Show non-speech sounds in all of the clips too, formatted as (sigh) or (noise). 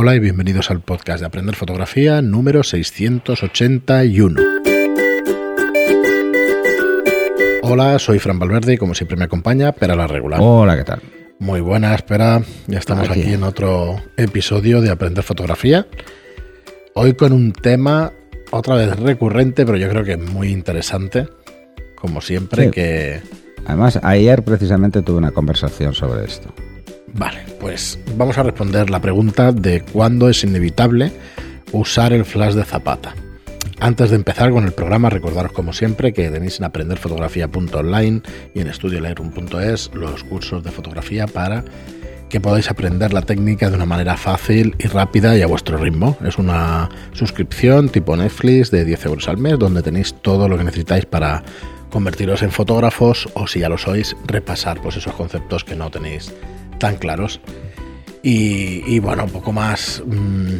Hola y bienvenidos al podcast de Aprender Fotografía número 681. Hola, soy Fran Valverde y como siempre me acompaña Pera la Regular. Hola, ¿qué tal? Muy buena, espera. Ya estamos aquí. en otro episodio de Aprender Fotografía. Hoy con un tema otra vez recurrente, pero yo creo que muy interesante, como siempre, que... Además, ayer precisamente tuve una conversación sobre esto. Vale, pues vamos a responder la pregunta de cuándo es inevitable usar el flash de Zapata. Antes de empezar con el programa, recordaros como siempre que tenéis en aprenderfotografía.online y en estudiolightroom.es los cursos de fotografía para que podáis aprender la técnica de una manera fácil y rápida y a vuestro ritmo. Es una suscripción tipo Netflix de 10 euros al mes donde tenéis todo lo que necesitáis para convertiros en fotógrafos o si ya lo sois, repasar pues esos conceptos que no tenéis tan claros. Y, bueno, un poco más... Mmm,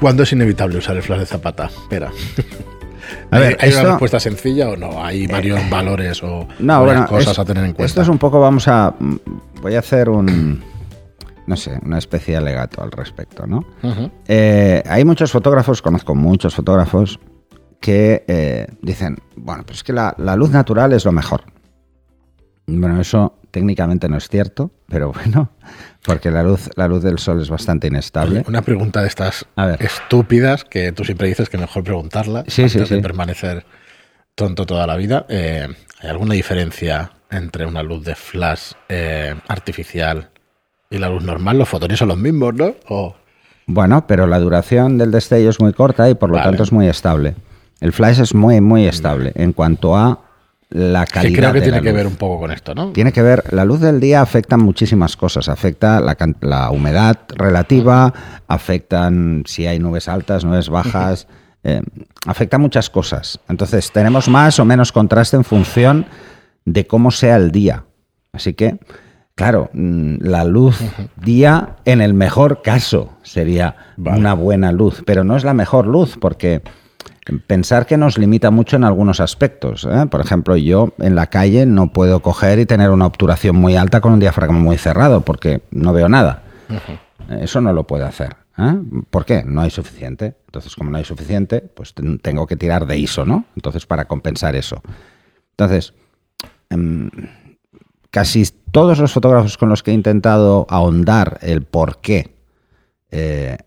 ¿Cuándo es inevitable usar el flash de Zapata? Espera. A ver, ¿Hay una respuesta sencilla o no? ¿Hay varios eh, valores o no, cosas a tener en cuenta? Esto es un poco, vamos a... Voy a hacer un... No sé, una especie de alegato al respecto, ¿no? Eh, hay muchos fotógrafos, conozco muchos fotógrafos, que eh, dicen, bueno, pues es que la, luz natural es lo mejor. Bueno, eso técnicamente no es cierto, pero bueno, porque la luz, la luz del sol es bastante inestable. Una pregunta de estas estúpidas que tú siempre dices que mejor preguntarla sí, antes de permanecer tonto toda la vida. Eh, ¿Hay alguna diferencia entre una luz de flash eh, artificial y la luz normal? Los fotones son los mismos, ¿no? Bueno, pero la duración del destello es muy corta y por lo tanto es muy estable. El flash es muy, muy estable en cuanto a la calidad. creo que tiene que ver un poco con esto, ¿no? Tiene que ver, la luz del día afecta muchísimas cosas. Afecta la, humedad relativa, afectan si hay nubes altas, nubes bajas, (laughs) eh, afecta muchas cosas. Entonces, tenemos más o menos contraste en función de cómo sea el día. Así que, claro, mm, la luz día, en el mejor caso, sería una buena luz, pero no es la mejor luz porque pensar que nos limita mucho en algunos aspectos. ¿eh? Por ejemplo, yo en la calle no puedo coger y tener una obturación muy alta con un diafragma muy cerrado porque no veo nada. Eso no lo puedo hacer. ¿eh? ¿Por qué? No hay suficiente. Entonces, como no hay suficiente, pues tengo que tirar de ISO, ¿no? Entonces, para compensar eso. Entonces, em, casi todos los fotógrafos con los que he intentado ahondar el por qué eh,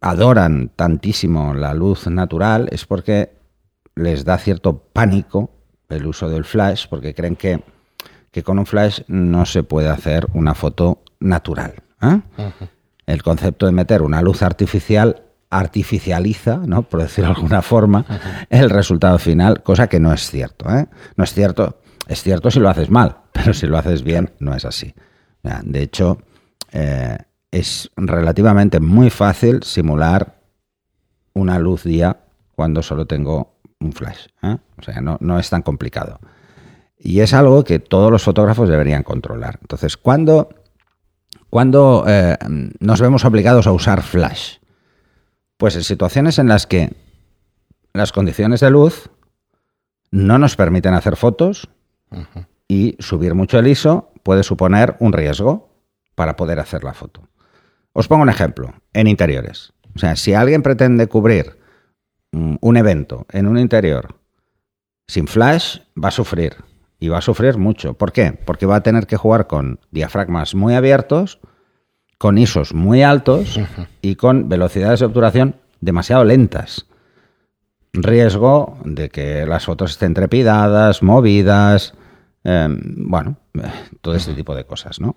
adoran tantísimo la luz natural es porque les da cierto pánico el uso del flash, porque creen que, con un flash no se puede hacer una foto natural. ¿eh? El concepto de meter una luz artificial artificializa, ¿no? por decirlo de alguna forma, el resultado final, cosa que no es cierto. ¿eh? No es cierto. Es cierto si lo haces mal, (laughs) pero si lo haces bien, no es así. De hecho, eh, es relativamente muy fácil simular una luz día cuando solo tengo un flash. ¿eh? O sea, no, es tan complicado. Y es algo que todos los fotógrafos deberían controlar. Entonces, ¿cuándo, cuando, eh, nos vemos obligados a usar flash? Pues en situaciones en las que las condiciones de luz no nos permiten hacer fotos y subir mucho el ISO puede suponer un riesgo para poder hacer la foto. Os pongo un ejemplo, en interiores. O sea, si alguien pretende cubrir mm, un evento en un interior sin flash, va a sufrir. Y va a sufrir mucho. ¿Por qué? Porque va a tener que jugar con diafragmas muy abiertos, con ISOs muy altos (laughs) y con velocidades de obturación demasiado lentas. Riesgo de que las fotos estén trepidadas, movidas, em, bueno, todo este tipo de cosas, ¿no?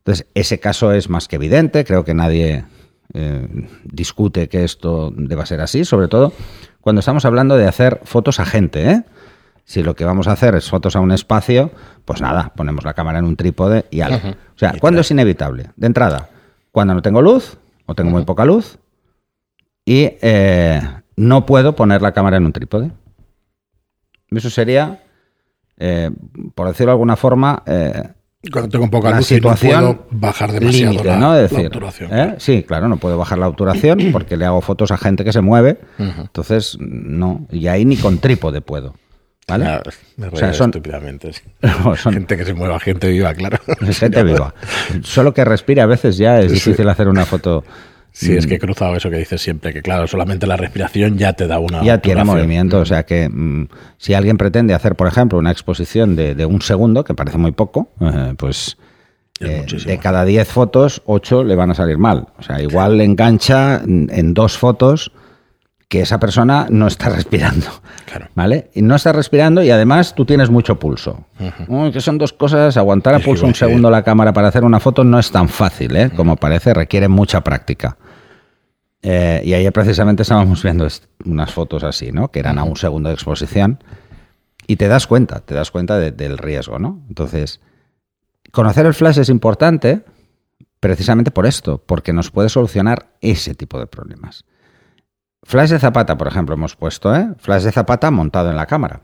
Entonces, ese caso es más que evidente, creo que nadie eh, discute que esto deba ser así, sobre todo cuando estamos hablando de hacer fotos a gente. ¿eh? Si lo que vamos a hacer es fotos a un espacio, pues nada, ponemos la cámara en un trípode y algo. O sea, ¿cuándo es inevitable? De entrada, cuando no tengo luz o tengo muy poca luz y eh, no puedo poner la cámara en un trípode. Eso sería, por decirlo de alguna forma, cuando tengo poca luz situación no puedo bajar demasiado la, ¿no? obturación. ¿eh? Sí, claro, no puedo bajar la obturación (clears throat) porque le hago fotos a gente que se mueve. Entonces, no. Y ahí ni con trípode puedo. ¿Vale? me o sea, son, estúpidamente. (laughs) (laughs) gente que se mueva, gente viva, claro. (laughs) gente viva. Solo que respire a veces ya es difícil hacer una foto Sí, es que he cruzado eso que dices siempre, que claro, solamente la respiración ya te da una... Ya tiene movimiento, o sea que mm, si alguien pretende hacer, por ejemplo, una exposición de, un segundo, que parece muy poco, (laughs) eh, pues eh, de cada 10 fotos, 8 le van a salir mal. O sea, igual le engancha en dos fotos que esa persona no está (laughs) respirando. ¿Vale? Y no está respirando y además tú tienes mucho pulso. que son dos cosas, aguantar a pulso un segundo la cámara para hacer una foto no es tan fácil, ¿eh? como parece, requiere mucha práctica. Eh, y ayer precisamente estábamos viendo unas fotos así, ¿no? Que eran a un segundo de exposición. Y te das cuenta, te das cuenta del riesgo, ¿no? Entonces, conocer el flash es importante precisamente por esto, porque nos puede solucionar ese tipo de problemas. Flash de zapata, por ejemplo, hemos puesto, ¿eh? Flash de zapata montado en la cámara.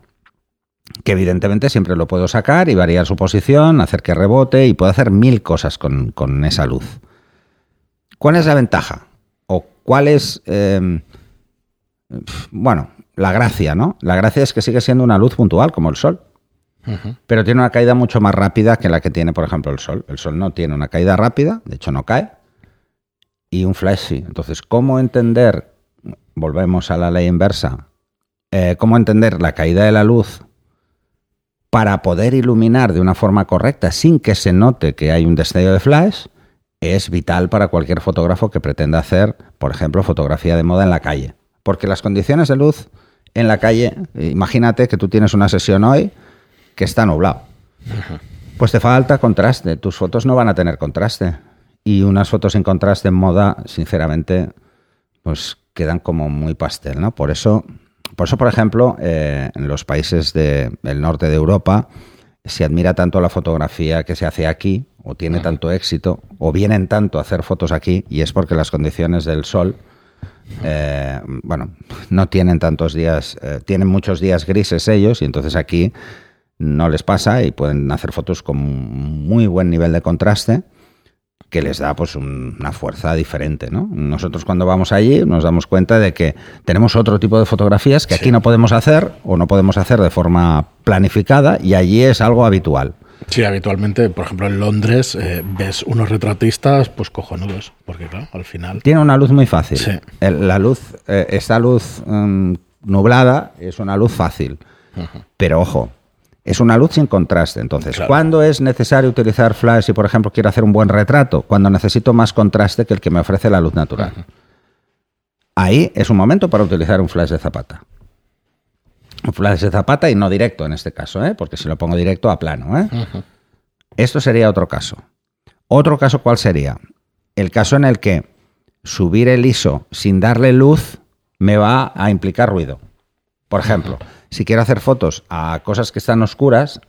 Que evidentemente siempre lo puedo sacar y variar su posición, hacer que rebote y puedo hacer mil cosas con, esa luz. ¿Cuál es la ventaja? ¿O cuál es, em, bueno, la gracia, ¿no? La gracia es que sigue siendo una luz puntual como el sol. Pero tiene una caída mucho más rápida que la que tiene, por ejemplo, el sol. El sol no tiene una caída rápida, de hecho no cae. Y un flash sí. Entonces, ¿cómo entender volvemos a la ley inversa, eh, cómo entender la caída de la luz para poder iluminar de una forma correcta sin que se note que hay un destello de flash, es vital para cualquier fotógrafo que pretenda hacer, por ejemplo, fotografía de moda en la calle. Porque las condiciones de luz en la calle, imagínate que tú tienes una sesión hoy que está nublado. Pues te falta contraste, tus fotos no van a tener contraste. Y unas fotos sin contraste en moda, sinceramente, pues quedan como muy pastel, ¿no? Por eso, por eso, por ejemplo, eh, en los países del norte de Europa se admira tanto la fotografía que se hace aquí, o tiene tanto éxito, o vienen tanto a hacer fotos aquí, y es porque las condiciones del sol, eh, bueno, no tienen tantos días, eh, tienen muchos días grises ellos, y entonces aquí no les pasa y pueden hacer fotos con muy buen nivel de contraste que les da pues una fuerza diferente. ¿no? Nosotros cuando vamos allí nos damos cuenta de que tenemos otro tipo de fotografías que aquí no podemos hacer o no podemos hacer de forma planificada y allí es algo habitual. Sí, habitualmente, por ejemplo, en Londres eh, ves unos retratistas pues cojonudos, porque claro, al final... Tiene una luz muy fácil. la luz, eh, esta luz mm, nublada es una luz fácil. Pero ojo, es una luz sin contraste. Entonces, ¿cuándo es necesario utilizar flash si, por ejemplo, quiero hacer un buen retrato? Cuando necesito más contraste que el que me ofrece la luz natural. Ahí es un momento para utilizar un flash de zapata. Un flash de zapata y no directo en este caso, ¿eh? porque si lo pongo directo a plano. ¿eh? Esto sería otro caso. Otro caso, ¿cuál sería? El caso en el que subir el ISO sin darle luz me va a implicar ruido. Por ejemplo, si quiero hacer fotos a cosas que están oscuras,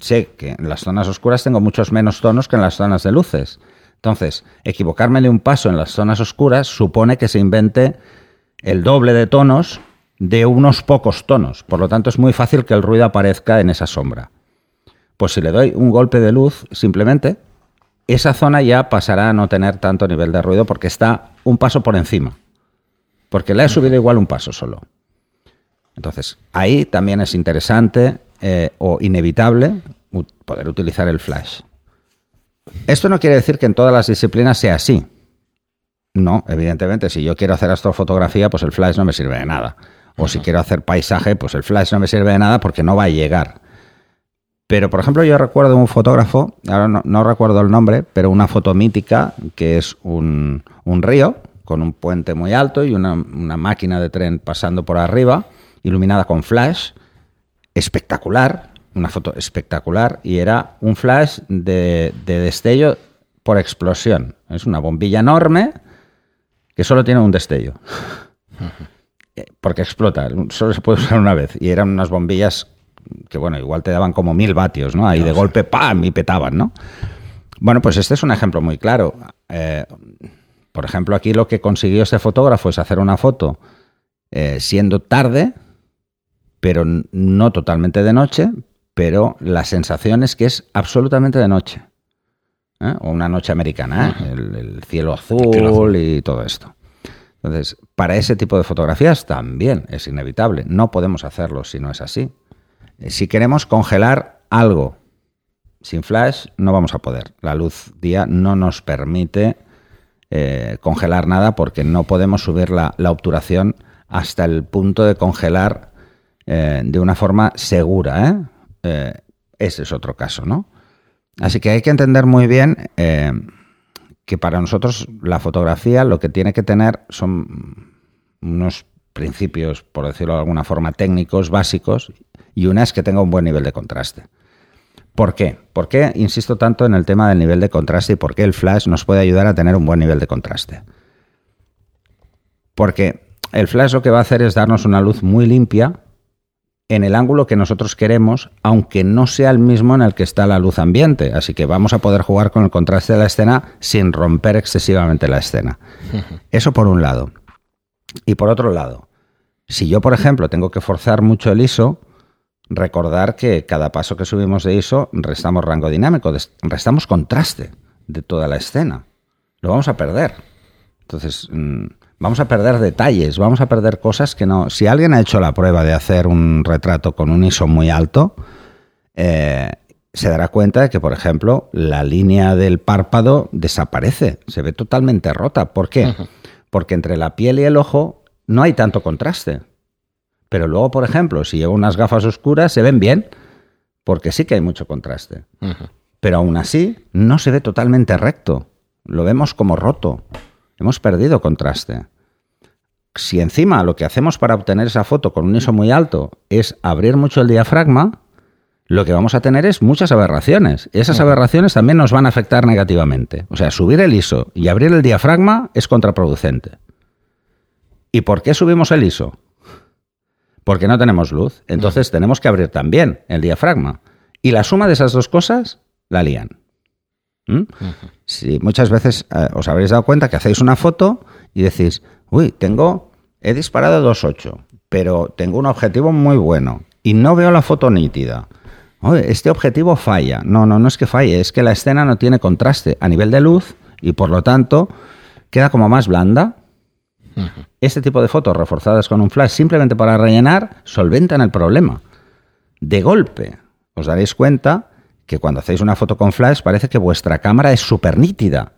sé que en las zonas oscuras tengo muchos menos tonos que en las zonas de luces. Entonces, equivocarme de un paso en las zonas oscuras supone que se invente el doble de tonos de unos pocos tonos. Por lo tanto, es muy fácil que el ruido aparezca en esa sombra. Pues si le doy un golpe de luz, simplemente, esa zona ya pasará a no tener tanto nivel de ruido porque está un paso por encima. Porque le he subido igual un paso solo. Entonces, ahí también es interesante eh, o inevitable poder utilizar el flash. Esto no quiere decir que en todas las disciplinas sea así. No, evidentemente, si yo quiero hacer astrofotografía, pues el flash no me sirve de nada. O si quiero hacer paisaje, pues el flash no me sirve de nada porque no va a llegar. Pero, por ejemplo, yo recuerdo un fotógrafo, ahora no, recuerdo el nombre, pero una foto mítica que es un, río con un puente muy alto y una máquina de tren pasando por arriba iluminada con flash, espectacular, una foto espectacular, y era un flash de, destello por explosión. Es una bombilla enorme que solo tiene un destello. (laughs) Porque explota, solo se puede usar una vez. Y eran unas bombillas que, bueno, igual te daban como mil vatios, ¿no? Ahí de golpe, ¡pam! y petaban, ¿no? Bueno, pues este es un ejemplo muy claro. Eh, por ejemplo, aquí lo que consiguió este fotógrafo es hacer una foto eh, siendo tarde, pero no totalmente de noche, pero la sensación es que es absolutamente de noche. ¿eh? O una noche americana, ¿eh? el, cielo azul y todo esto. Entonces, para ese tipo de fotografías también es inevitable. No podemos hacerlo si no es así. Eh, si queremos congelar algo sin flash, no vamos a poder. La luz día no nos permite eh, congelar nada porque no podemos subir la, obturación hasta el punto de congelar eh, de una forma segura. ¿eh? ese es otro caso, ¿no? Así que hay que entender muy bien que para nosotros la fotografía lo que tiene que tener son unos principios, por decirlo de alguna forma, técnicos básicos y una es que tenga un buen nivel de contraste. ¿Por qué? ¿Por qué insisto tanto en el tema del nivel de contraste y por qué el flash nos puede ayudar a tener un buen nivel de contraste? Porque el flash lo que va a hacer es darnos una luz muy limpia en el ángulo que nosotros queremos, aunque no sea el mismo en el que está la luz ambiente. Así que vamos a poder jugar con el contraste de la escena sin romper excesivamente la escena. (laughs) Eso por un lado. Y por otro lado, si yo, por ejemplo, tengo que forzar mucho el ISO, recordar que cada paso que subimos de ISO restamos rango dinámico, restamos contraste de toda la escena. Lo vamos a perder. Entonces, mm, vamos a perder detalles, vamos a perder cosas que no... Si alguien ha hecho la prueba de hacer un retrato con un ISO muy alto, eh, se dará cuenta de que, por ejemplo, la línea del párpado desaparece, se ve totalmente rota. ¿Por qué? Porque entre la piel y el ojo no hay tanto contraste. Pero luego, por ejemplo, si llevo unas gafas oscuras, se ven bien, porque sí que hay mucho contraste. Pero aún así, no se ve totalmente recto. Lo vemos como roto. Hemos perdido contraste. Si encima lo que hacemos para obtener esa foto con un ISO muy alto es abrir mucho el diafragma, lo que vamos a tener es muchas aberraciones. Y esas aberraciones también nos van a afectar negativamente. O sea, subir el ISO y abrir el diafragma es contraproducente. ¿Y por qué subimos el ISO? porque no tenemos luz. Entonces tenemos que abrir también el diafragma. Y la suma de esas dos cosas la lían. ¿Mm? Si muchas veces eh, os habréis dado cuenta que hacéis una foto y decís, uy, tengo, he disparado 2.8, pero tengo un objetivo muy bueno y no veo la foto nítida. este objetivo falla. No, no, no es que falle, es que la escena no tiene contraste a nivel de luz y por lo tanto queda como más blanda este tipo de fotos reforzadas con un flash simplemente para rellenar solventan el problema. De golpe, os daréis cuenta que cuando hacéis una foto con flash parece que vuestra cámara es súper nítida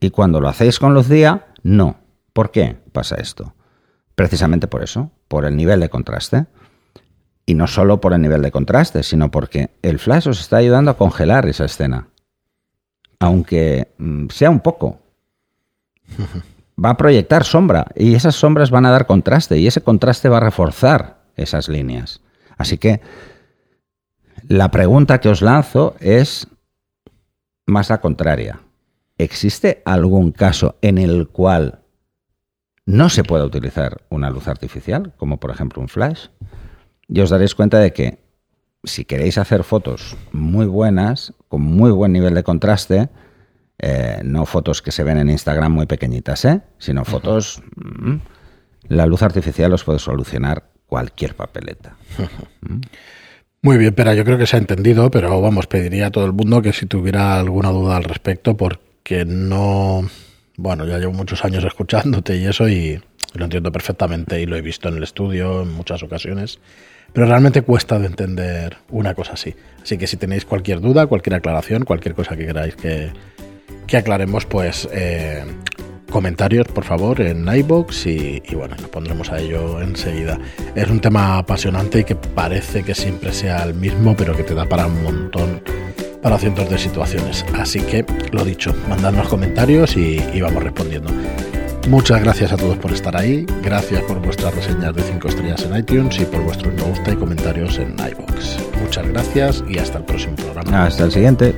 y cuando lo hacéis con luz día, no. ¿Por qué pasa esto? Precisamente por eso, por el nivel de contraste. Y no solo por el nivel de contraste, sino porque el flash os está ayudando a congelar esa escena. Aunque mm, sea un poco. (laughs) va a proyectar sombra y esas sombras van a dar contraste y ese contraste va a reforzar esas líneas. Así que la pregunta que os lanzo es más la contraria. ¿Existe algún caso en el cual no se pueda utilizar una luz artificial, como por ejemplo un flash? Y os daréis cuenta de que si queréis hacer fotos muy buenas, con muy buen nivel de contraste, eh, no fotos que se ven en Instagram muy pequeñitas, ¿eh? sino fotos... Mm, la luz artificial os puede solucionar cualquier papeleta. (laughs) Muy bien, pero yo creo que se ha entendido, pero vamos, pediría a todo el mundo que si tuviera alguna duda al respecto, porque no... Bueno, ya llevo muchos años escuchándote y eso y lo entiendo perfectamente y lo he visto en el estudio en muchas ocasiones, pero realmente cuesta de entender una cosa así. Así que si tenéis cualquier duda, cualquier aclaración, cualquier cosa que queráis que, que aclaremos, pues eh, comentarios, por favor, en iBox y, bueno, nos pondremos a ello enseguida. Es un tema apasionante y que parece que siempre sea el mismo, pero que te da para un montón, para cientos de situaciones. Así que, lo dicho, mandadnos comentarios y, y vamos respondiendo. Muchas gracias a todos por estar ahí, gracias por vuestras reseñas de 5 estrellas en iTunes y por vuestros me gusta y comentarios en iBox. Muchas gracias y hasta el próximo programa. Hasta el siguiente.